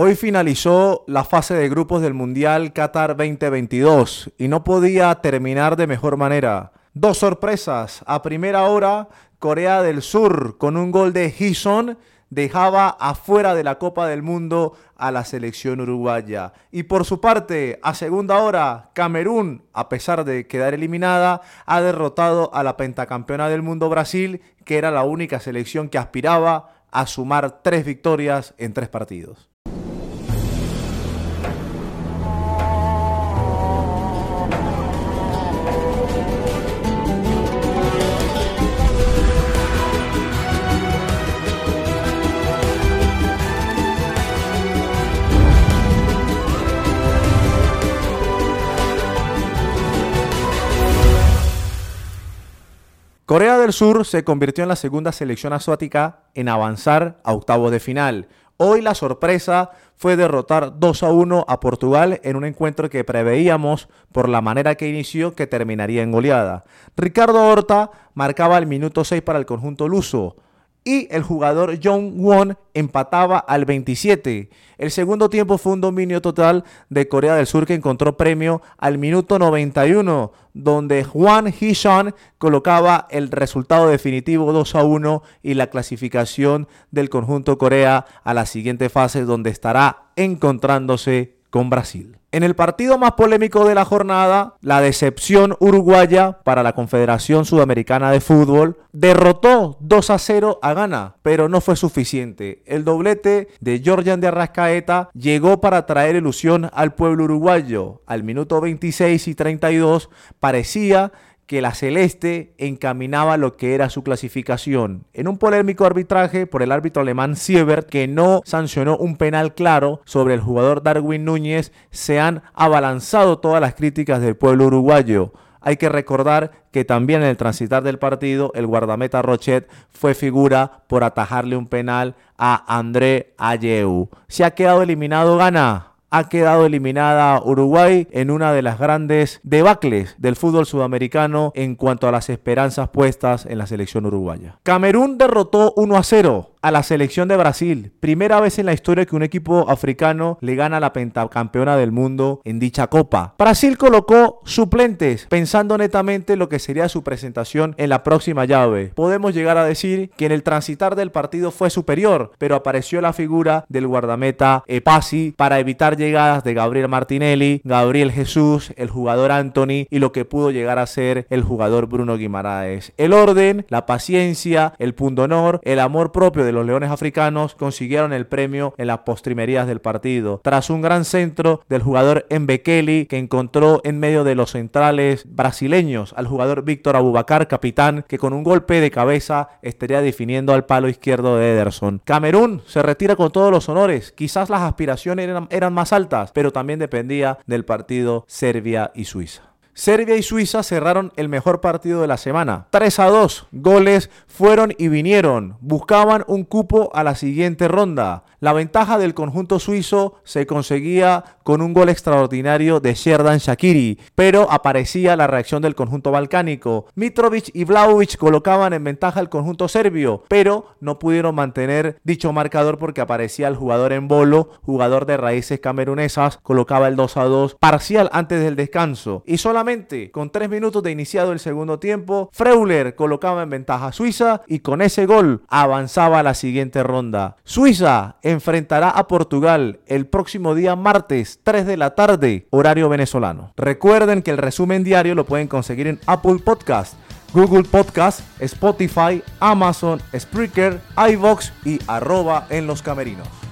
Hoy finalizó la fase de grupos del Mundial Qatar 2022 y no podía terminar de mejor manera. Dos sorpresas. A primera hora, Corea del Sur con un gol de Hison dejaba afuera de la Copa del Mundo a la selección uruguaya. Y por su parte, a segunda hora, Camerún, a pesar de quedar eliminada, ha derrotado a la pentacampeona del mundo Brasil, que era la única selección que aspiraba a sumar tres victorias en tres partidos. Corea del Sur se convirtió en la segunda selección asiática en avanzar a octavos de final. Hoy la sorpresa fue derrotar 2 a 1 a Portugal en un encuentro que preveíamos por la manera que inició que terminaría en goleada. Ricardo Horta marcaba el minuto 6 para el conjunto luso y el jugador John Won empataba al 27. El segundo tiempo fue un dominio total de Corea del Sur que encontró premio al minuto 91, donde Juan Hee-shan colocaba el resultado definitivo 2 a 1 y la clasificación del conjunto Corea a la siguiente fase donde estará encontrándose con Brasil. En el partido más polémico de la jornada, la decepción uruguaya para la Confederación Sudamericana de Fútbol derrotó 2 a 0 a Ghana, pero no fue suficiente. El doblete de Georgian de Arrascaeta llegó para traer ilusión al pueblo uruguayo. Al minuto 26 y 32 parecía que la Celeste encaminaba lo que era su clasificación. En un polémico arbitraje por el árbitro alemán Siebert, que no sancionó un penal claro sobre el jugador Darwin Núñez, se han abalanzado todas las críticas del pueblo uruguayo. Hay que recordar que también en el transitar del partido, el guardameta Rochet fue figura por atajarle un penal a André Ayeu. Se ha quedado eliminado Gana ha quedado eliminada Uruguay en una de las grandes debacles del fútbol sudamericano en cuanto a las esperanzas puestas en la selección uruguaya. Camerún derrotó 1 a 0 a la selección de Brasil. Primera vez en la historia que un equipo africano le gana a la pentacampeona del mundo en dicha copa. Brasil colocó suplentes pensando netamente lo que sería su presentación en la próxima llave. Podemos llegar a decir que en el transitar del partido fue superior, pero apareció la figura del guardameta Epasi para evitar llegadas de Gabriel Martinelli, Gabriel Jesús, el jugador Anthony y lo que pudo llegar a ser el jugador Bruno Guimaraes. El orden, la paciencia, el pundonor, el amor propio de los Leones Africanos consiguieron el premio en las postrimerías del partido. Tras un gran centro del jugador Mbekeli que encontró en medio de los centrales brasileños al jugador Víctor Abubacar, capitán, que con un golpe de cabeza estaría definiendo al palo izquierdo de Ederson. Camerún se retira con todos los honores. Quizás las aspiraciones eran, eran más altas, pero también dependía del partido Serbia y Suiza. Serbia y Suiza cerraron el mejor partido de la semana. 3 a 2. Goles fueron y vinieron. Buscaban un cupo a la siguiente ronda. La ventaja del conjunto suizo se conseguía con un gol extraordinario de Sherdan Shakiri, pero aparecía la reacción del conjunto balcánico. Mitrovic y Vlaovic colocaban en ventaja al conjunto serbio, pero no pudieron mantener dicho marcador porque aparecía el jugador en bolo, jugador de raíces camerunesas, colocaba el 2 a 2 parcial antes del descanso. Y con 3 minutos de iniciado el segundo tiempo, Freuler colocaba en ventaja a Suiza y con ese gol avanzaba a la siguiente ronda. Suiza enfrentará a Portugal el próximo día martes 3 de la tarde, horario venezolano. Recuerden que el resumen diario lo pueden conseguir en Apple Podcast, Google Podcast, Spotify, Amazon, Spreaker, iVox y arroba en los camerinos.